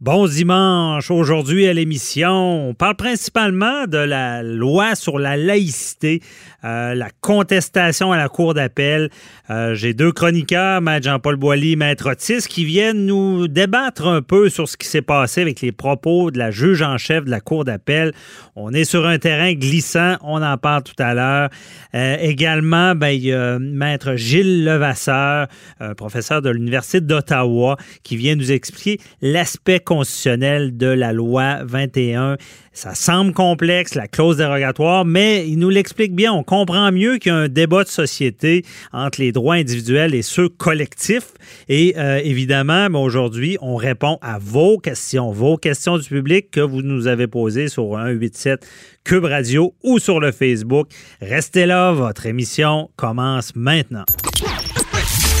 Bon dimanche. Aujourd'hui à l'émission, on parle principalement de la loi sur la laïcité, euh, la contestation à la Cour d'appel. Euh, j'ai deux chroniqueurs, Maître Jean-Paul Boilly, Maître Otis, qui viennent nous débattre un peu sur ce qui s'est passé avec les propos de la juge en chef de la Cour d'appel. On est sur un terrain glissant, on en parle tout à l'heure. Euh, également, ben, il Maître Gilles Levasseur, professeur de l'Université d'Ottawa, qui vient nous expliquer l'aspect constitutionnel de la loi 21. Ça semble complexe, la clause dérogatoire, mais il nous l'explique bien. On comprend mieux qu'il y a un débat de société entre les droits individuels et ceux collectifs. Et euh, évidemment, ben, aujourd'hui, on répond à vos questions, vos questions du public que vous nous avez posées sur 187 Cube Radio ou sur le Facebook. Restez là, votre émission commence maintenant.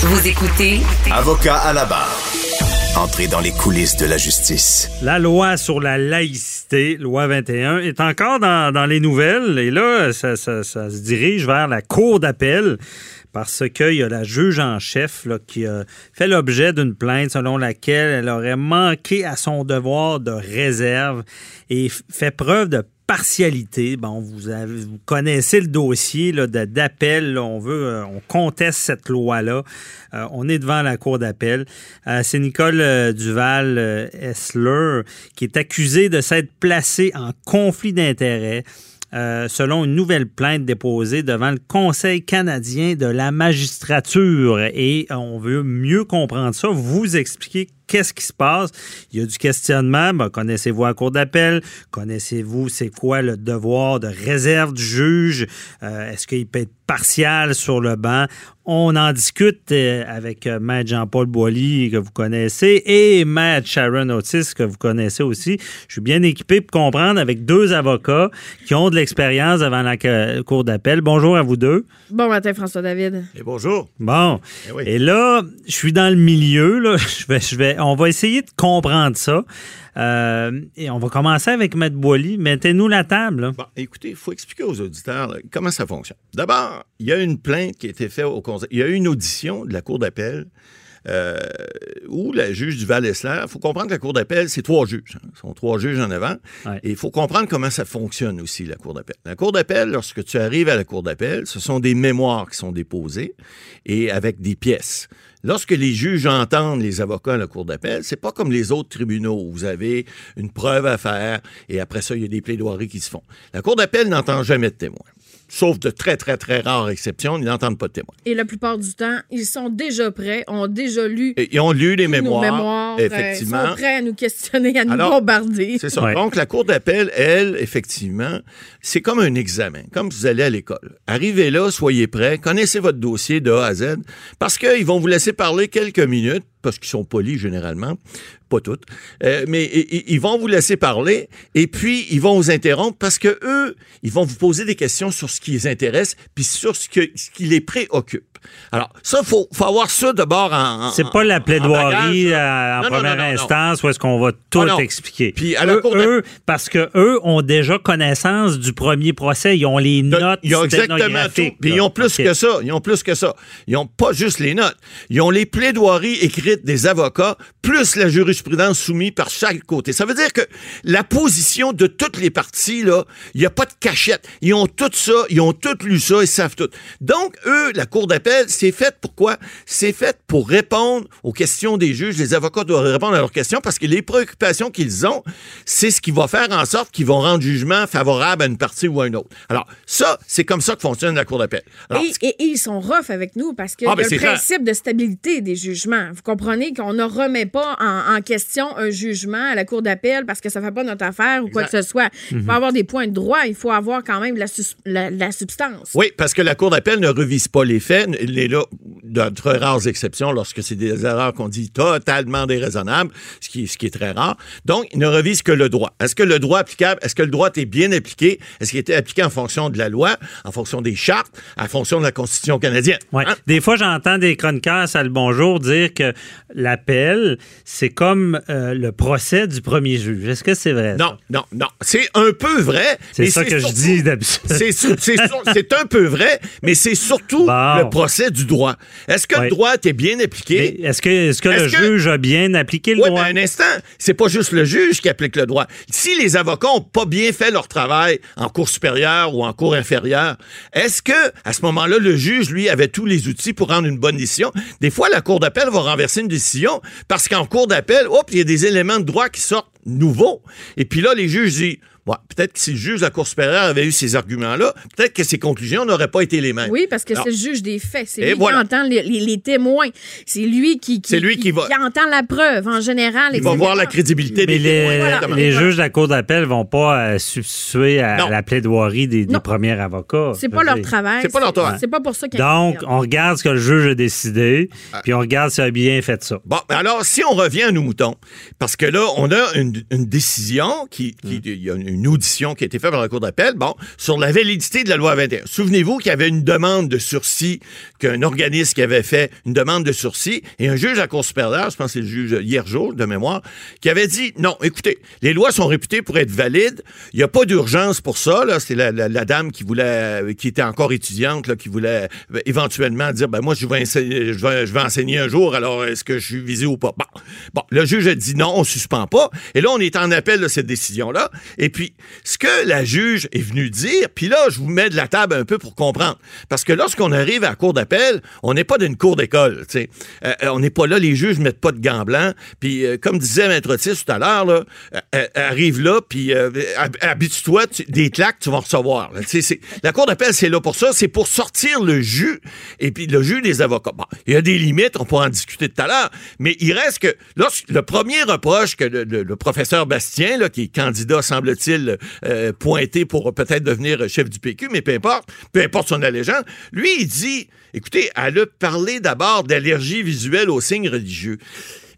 Vous écoutez Avocat à la barre. Entrer dans les coulisses de la justice. La loi sur la laïcité, loi 21, est encore dans, les nouvelles et là, ça, se dirige vers la cour d'appel parce qu'il y a la juge en chef qui a fait l'objet d'une plainte selon laquelle elle aurait manqué à son devoir de réserve et fait preuve de partialité. Bon, vous, connaissez le dossier d'appel. On veut, euh, on conteste cette loi-là. Euh, on est devant la cour d'appel. Euh, c'est Nicole Duval Essler qui est accusée de s'être placée en conflit d'intérêts. selon une nouvelle plainte déposée devant le Conseil canadien de la magistrature. Et on veut mieux comprendre ça, vous expliquer qu'est-ce qui se passe? Il y a du questionnement. Ben, connaissez-vous la cour d'appel? Connaissez-vous c'est quoi le devoir de réserve du juge? Euh, est-ce qu'il peut être partial sur le banc? On en discute euh, avec euh, Maître Jean-Paul Boilly, que vous connaissez, et Maître Sharon Otis, que vous connaissez aussi. Je suis bien équipé pour comprendre avec deux avocats qui ont de l'expérience devant la cour d'appel. Bonjour à vous deux. Bon matin, François-David. Et bonjour. Bon. Eh et, là, je suis dans le milieu. Là. Je vais, je vais, on va essayer de comprendre ça. Euh, et on va commencer avec Maître Boily. Mettez-nous la table. écoutez, il faut expliquer aux auditeurs comment ça fonctionne. D'abord, il y a une plainte qui a été faite au Conseil. Il y a eu une audition de la Cour d'appel euh, où la juge du Val-Esler, il faut comprendre que la Cour d'appel, c'est trois juges. Hein. Ce sont trois juges en avant. Et il faut comprendre comment ça fonctionne aussi, la Cour d'appel. La Cour d'appel, lorsque tu arrives à la Cour d'appel, ce sont des mémoires qui sont déposées et avec des pièces. Lorsque les juges entendent les avocats à la cour d'appel, c'est pas comme les autres tribunaux où vous avez une preuve à faire et après ça, il y a des plaidoiries qui se font. La cour d'appel n'entend jamais de témoins sauf de très, très, très rares exceptions, ils n'entendent pas de témoins. Et la plupart du temps, ils sont déjà prêts, ont déjà lu. ils ont lu les mémoires. Euh, effectivement. Ils sont prêts à nous questionner, à nous bombarder. C'est ça. Donc, la Cour d'appel, elle, effectivement, c'est comme un examen, comme vous allez à l'école. Arrivez là, soyez prêts, connaissez votre dossier de A à Z, parce qu'ils vont vous laisser parler quelques minutes parce qu'ils sont polis généralement, pas toutes, euh, mais ils vont vous laisser parler et puis ils vont vous interrompre parce que eux, ils vont vous poser des questions sur ce qui les intéresse puis sur ce, que, ce qui les préoccupe. Alors, ça, il faut, faut avoir ça d'abord en. C'est pas la plaidoirie en, première instance où est-ce qu'on va tout ah, expliquer. Puis à eux, parce que eux ont déjà connaissance du premier procès. Ils ont les notes. Ils ont exactement tout. Puis ils ont plus que ça. Ils ont plus que ça. Ils ont pas juste les notes. Ils ont les plaidoiries écrites des avocats, plus la jurisprudence soumise par chaque côté. Ça veut dire que la position de toutes les parties, là, il n'y a pas de cachette. Ils ont tout ça, ils ont tout lu ça, ils savent tout. Donc, eux, la Cour d'appel, c'est fait pourquoi? C'est fait pour répondre aux questions des juges. Les avocats doivent répondre à leurs questions parce que les préoccupations qu'ils ont, c'est ce qui va faire en sorte qu'ils vont rendre jugement favorable à une partie ou à une autre. Alors, ça, c'est comme ça que fonctionne la Cour d'appel. Et, ils sont rough avec nous parce que ah, ben, le principe de stabilité des jugements. Vous comprenez qu'on ne remet pas en, question un jugement à la Cour d'appel parce que ça ne fait pas notre affaire ou quoi que ce soit. Il faut mhm. avoir des points de droit, il faut avoir quand même la, la substance. Oui, parce que la Cour d'appel ne revise pas les faits, il est là, de très rares exceptions, lorsque c'est des erreurs qu'on dit totalement déraisonnables, ce qui, ce qui est très rare. Donc, il ne revise que le droit. Est-ce que le droit applicable, est-ce que le droit est bien appliqué? Est-ce qu'il était appliqué en fonction de la loi, en fonction des chartes, en fonction de la Constitution canadienne? Ouais. Hein? Des fois, j'entends des chroniqueurs, ça le bonjour, dire que l'appel, c'est comme euh, le procès du premier juge. Est-ce que c'est vrai? Non, non, non. C'est un peu vrai. C'est ça que je dis d'habitude. C'est un peu vrai, mais c'est surtout le procès du droit. Est-ce que le droit est bien appliqué? Est-ce que, est -ce que le juge a bien appliqué le droit? Mais un instant, c'est pas juste le juge qui applique le droit. Si les avocats ont pas bien fait leur travail en cour supérieure ou en cour inférieure, est-ce que, à ce moment-là, le juge, lui, avait tous les outils pour rendre une bonne décision? Des fois, la cour d'appel va renverser une décision parce qu'en cour d'appel, hop, il y a des éléments de droit qui sortent nouveaux. Et puis là, les juges disent, peut-être que si le juge de la Cour supérieure avait eu ces arguments-là, peut-être que ses conclusions n'auraient pas été les mêmes. Oui, parce que c'est le juge des faits. C'est lui qui entend les, témoins. C'est lui qui, lui qui, entend la preuve en général. Il va voir la crédibilité des les, témoins. Les juges de la Cour d'appel vont pas euh, substituer à la plaidoirie des, premiers avocats. C'est pas leur travail. C'est pas leur travail. C'est pas pour ça qu'ils Donc, on regarde ce que le juge a décidé, ah. puis on regarde s'il a bien fait ça. Bon, alors, si on revient à nos moutons, parce que là, on a une, décision qui, y a une une audition qui a été faite par la Cour d'appel, bon, sur la validité de la loi 21. Souvenez-vous qu'il y avait une demande de sursis, qu'un organisme qui avait fait une demande de sursis, et un juge à Cour supérieure, je pense que c'est le juge hier jour, de mémoire, qui avait dit, non, écoutez, les lois sont réputées pour être valides, il n'y a pas d'urgence pour ça, là, c'est la, dame qui voulait, qui était encore étudiante, là, qui voulait euh, éventuellement dire, ben moi, je vais, enseigner, je enseigner un jour, alors est-ce que je suis visé ou pas? Bon, bon le juge a dit non, on suspend pas, et là, on est en appel de cette décision-là, et puis ce que la juge est venue dire, puis là, je vous mets de la table un peu pour comprendre. Parce que lorsqu'on arrive à la cour d'appel, on n'est pas d'une cour d'école. Euh, euh, on n'est pas là, les juges ne mettent pas de gants blancs. Puis, euh, comme disait Maître Otis tout à l'heure, arrive là, puis habitue-toi, des claques, tu vas recevoir. la cour d'appel, c'est là pour ça. C'est pour sortir le jus, et puis le jus des avocats. Bon, il y a des limites, on pourra en discuter tout à l'heure, mais il reste que le premier reproche que le, professeur Bastien, là, qui est candidat, semble-t-il, euh, pointé pour peut-être devenir chef du PQ, mais peu importe, peu importe son allégeance. Lui, il dit, écoutez, elle a parlé d'abord d'allergie visuelle aux signes religieux.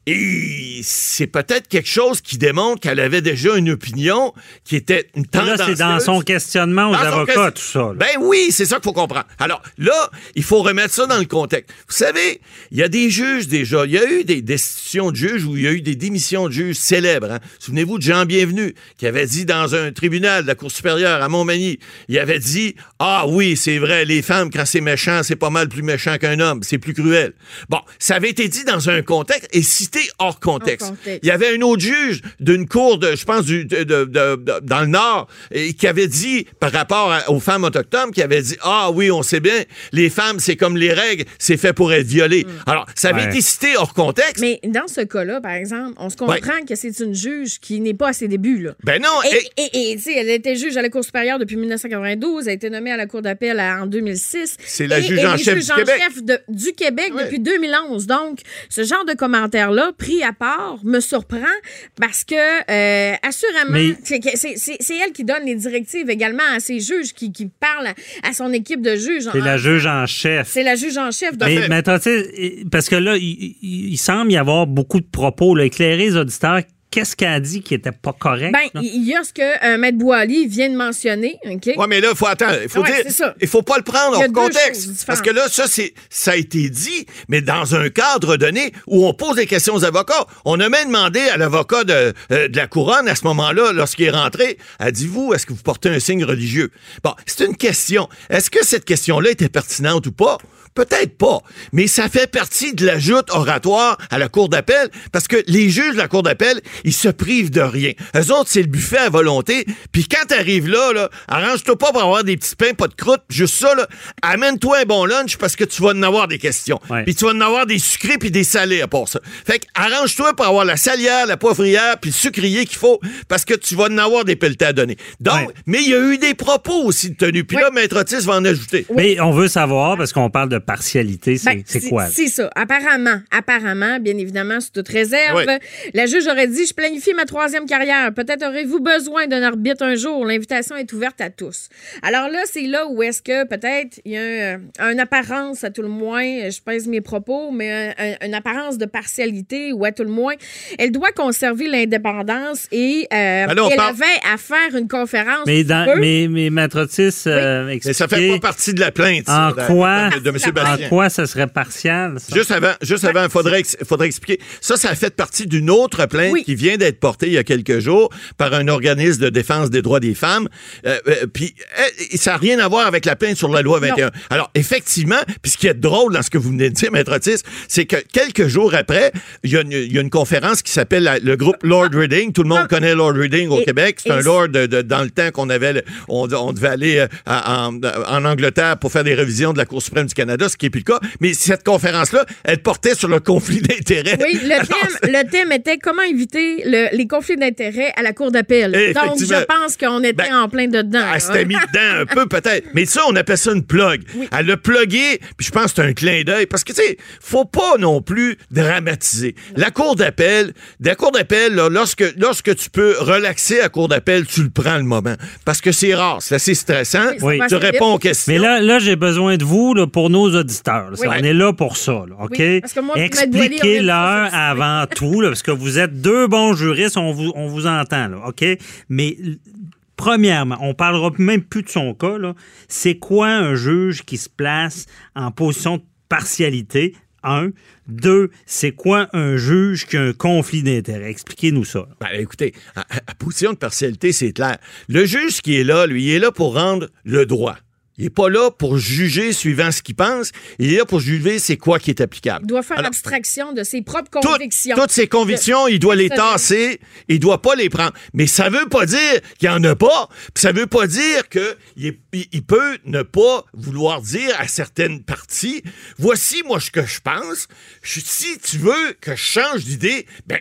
Et c'est peut-être quelque chose qui démontre qu'elle avait déjà une opinion qui était une tendance. Là, c'est dans son questionnement aux avocats, tout ça. Ben oui, c'est ça qu'il faut comprendre. Alors là, il faut remettre ça dans le contexte. Vous savez, il y a des juges déjà. Il y a eu des destitutions de juges où il y a eu des démissions de juges célèbres. Hein. Souvenez-vous de Jean Bienvenu, qui avait dit dans un tribunal de la Cour supérieure à Montmagny, il avait dit Ah oui, c'est vrai, les femmes, quand c'est méchant, c'est pas mal plus méchant qu'un homme. C'est plus cruel. Bon, ça avait été dit dans un contexte. Et si hors contexte. Il y avait un autre juge d'une cour de, je pense, du, dans le Nord, et, qui avait dit, par rapport aux femmes autochtones, qui avait dit, ah oui, on sait bien, les femmes, c'est comme les règles, c'est fait pour être violé. Hmm. Alors, ça avait été cité hors contexte. Mais dans ce cas-là, par exemple, on se comprend que c'est une juge qui n'est pas à ses débuts, là. Ben non. Et, tu sais, elle était juge à la Cour supérieure depuis 1992, elle a été nommée à la Cour d'appel en 2006. C'est la juge en chef, du, Québec. du Québec depuis 2011. Donc, ce genre de pris à part me surprend parce que, euh, assurément, c'est elle qui donne les directives également à ses juges, qui, qui parle à, son équipe de juges. C'est la juge en chef. C'est la juge en chef. Mais, mais attends, parce que là, il, semble y avoir beaucoup de propos, là, éclairer les auditeurs qu'est-ce qu'elle a dit qui était pas correct? Ben, il y a ce que euh, Maître Boily vient de mentionner. OK? Oui, mais là, il faut attendre. Il faut dire, il faut pas le prendre en contexte. Parce que là, ça, c'est, ça a été dit, mais dans un cadre donné où on pose des questions aux avocats. On a même demandé à l'avocat de, euh, de la couronne à ce moment-là, lorsqu'il est rentré, a dit, vous, est-ce que vous portez un signe religieux? Bon, c'est une question. Est-ce que cette question-là était pertinente ou pas? Peut-être pas, mais ça fait partie de la joute oratoire à la Cour d'appel parce que les juges de la Cour d'appel, ils se privent de rien. Eux autres, c'est le buffet à volonté. Puis quand t'arrives là, là arrange-toi pas pour avoir des petits pains, pas de croûte, juste ça, là, amène-toi un bon lunch parce que tu vas en avoir des questions. Puis tu vas en avoir des sucrés puis des salés à part ça. Fait que arrange-toi pour avoir la salière, la poivrière puis le sucrier qu'il faut parce que tu vas en avoir des pelletés à donner. Donc, mais il y a eu des propos aussi de tenue. Puis là, Maître Otis va en ajouter. Mais on veut savoir, parce qu'on parle de partialité, c'est ben, quoi? C'est ça. Apparemment, apparemment, bien évidemment, sous toute réserve, la juge aurait dit Je planifie ma troisième carrière. Peut-être aurez-vous besoin d'un arbitre un jour. L'invitation est ouverte à tous. Alors là, c'est là où est-ce que peut-être il y a une apparence, à tout le moins, je pèse mes propos, mais une apparence de partialité ou à tout le moins, elle doit conserver l'indépendance et euh, ben elle avait à faire une conférence. Mais, dans, mais, mais Maître Otis, euh, mais ça fait pas partie de la plainte. En quoi? De, M. Sébastien. En quoi ça serait partial? Juste avant, juste avant, faudrait, faudrait expliquer. Ça, ça a fait partie d'une autre plainte qui vient d'être portée il y a quelques jours par un organisme de défense des droits des femmes. Euh, euh, puis eh, ça n'a rien à voir avec la plainte sur la loi 21. Alors, effectivement, puis ce qui est drôle dans ce que vous venez de dire, Maître Otis, c'est que quelques jours après, il y, a une conférence qui s'appelle le groupe Lord Reading. Tout le monde connaît Lord Reading au Québec. C'est un lord de, dans le temps qu'on avait, on, devait aller euh, en, en, Angleterre pour faire des révisions de la Cour suprême du Canada, ce qui n'est plus le cas. Mais cette conférence-là, elle portait sur le conflit d'intérêts. Oui, le, thème, le thème était comment éviter les conflits d'intérêts à la Cour d'appel. Donc, je pense qu'on était ben, en plein dedans. Elle s'était mis dedans un peu, peut-être. Mais ça, on appelle ça une plug. Elle l'a plugué, puis je pense que c'est un clin d'œil. Parce que, tu sais, faut pas non plus dramatiser. La Cour d'appel, la Cour d'appel, lorsque, lorsque tu peux relaxer à Cour d'appel, tu le prends le moment. Parce que c'est rare, c'est assez stressant. Tu réponds aux questions. Mais là, là j'ai besoin de vous là, pour nos auditeurs. On est là pour ça, OK? Expliquez-leur avant tout, parce que vous êtes deux bons juristes, on vous, on vous entend, là, OK? Mais premièrement, on parlera même plus de son cas, c'est quoi un juge qui se place en position de partialité? Un. Deux, c'est quoi un juge qui a un conflit d'intérêt? Expliquez-nous ça. Ben, écoutez, à, position de partialité, c'est clair. Le juge qui est là, lui, il est là pour rendre le droit. Il n'est pas là pour juger suivant ce qu'il pense. Il est là pour juger c'est quoi qui est applicable. Il doit faire abstraction de ses propres convictions. toutes ses convictions, il doit les tasser. Il doit pas les prendre. Mais ça veut pas dire qu'il n'y en a pas. Ça veut pas dire qu'il il peut ne pas vouloir dire à certaines parties, voici moi ce que je pense. si tu veux que je change d'idée, ben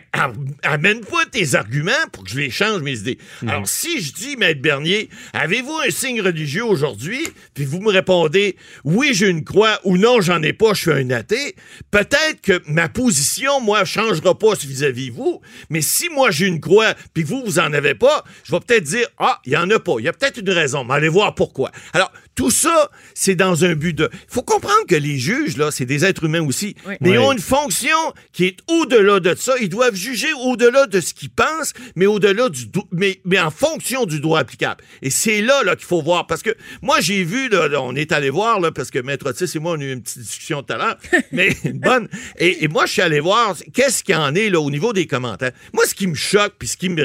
amène pas tes arguments pour que je les change mes idées. Alors si je dis, Maître Bernier, avez-vous un signe religieux aujourd'hui? Puis vous me répondez oui, j'ai une croix ou non, j'en ai pas, je suis un athée, peut-être que ma position, moi, changera pas vis-à-vis vous, mais si moi j'ai une croix puis vous, vous en avez pas, je vais peut-être dire ah, il y en a pas. Il y a peut-être une raison, mais allez voir pourquoi. Alors, tout ça, c'est dans un but de. Il faut comprendre que les juges, là, c'est des êtres humains aussi. Mais ils ont une fonction qui est au-delà de ça. Ils doivent juger au-delà de ce qu'ils pensent, mais au-delà du. Mais, mais en fonction du droit applicable. Et c'est là, là qu'il faut voir. Parce que moi, j'ai vu, là, on est allé voir, là, parce que Maître Otis et moi, on a eu une petite discussion tout à l'heure. mais une bonne. Et, moi, je suis allé voir qu'est-ce qu'il y en est, là, au niveau des commentaires? Moi, ce qui me choque, puis ce qui me.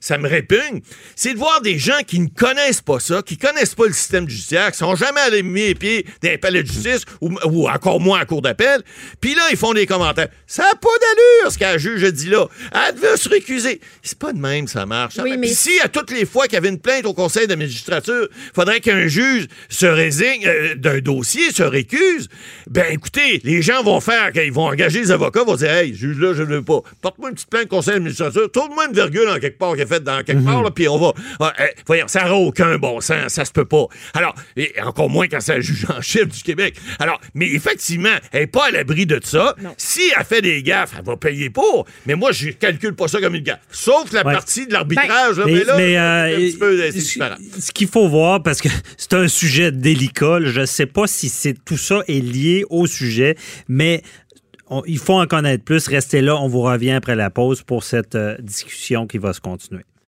Ça me répugne, c'est de voir des gens qui ne connaissent pas ça, qui connaissent pas le système judiciaire, qui sont jamais allés mettre les pieds dans les palais de justice ou, encore moins à cour d'appel. Puis là, ils font des commentaires. Ça n'a pas d'allure, ce qu'un juge a dit là. Elle veut se récuser. C'est pas de même, ça marche. Si à toutes les fois qu'il y avait une plainte au conseil de magistrature, faudrait qu'un juge se résigne euh, d'un dossier, se récuse, ben écoutez, les gens vont faire, qu'ils vont engager les avocats, vont dire, hey, juge là, je ne veux pas. Porte-moi une petite plainte au conseil de magistrature, tourne-moi une virgule en quelque part qui est faite dans quelque part, mhm. puis on va. voyons, ça n'a aucun bon sens, ça se peut pas. Alors, et encore moins quand c'est un juge en chef du Québec. Alors, mais effectivement, elle n'est pas à l'abri de ça. Si elle fait des gaffes, elle va payer pour. Mais moi, je calcule pas ça comme une gaffe. Sauf la partie de l'arbitrage. Ben, mais, là, mais, euh, un petit peu, ce qu'il faut voir, parce que c'est un sujet délicat, je ne sais pas si tout ça est lié au sujet, mais il faut en connaître plus. Restez là, on vous revient après la pause pour cette euh, discussion qui va se continuer.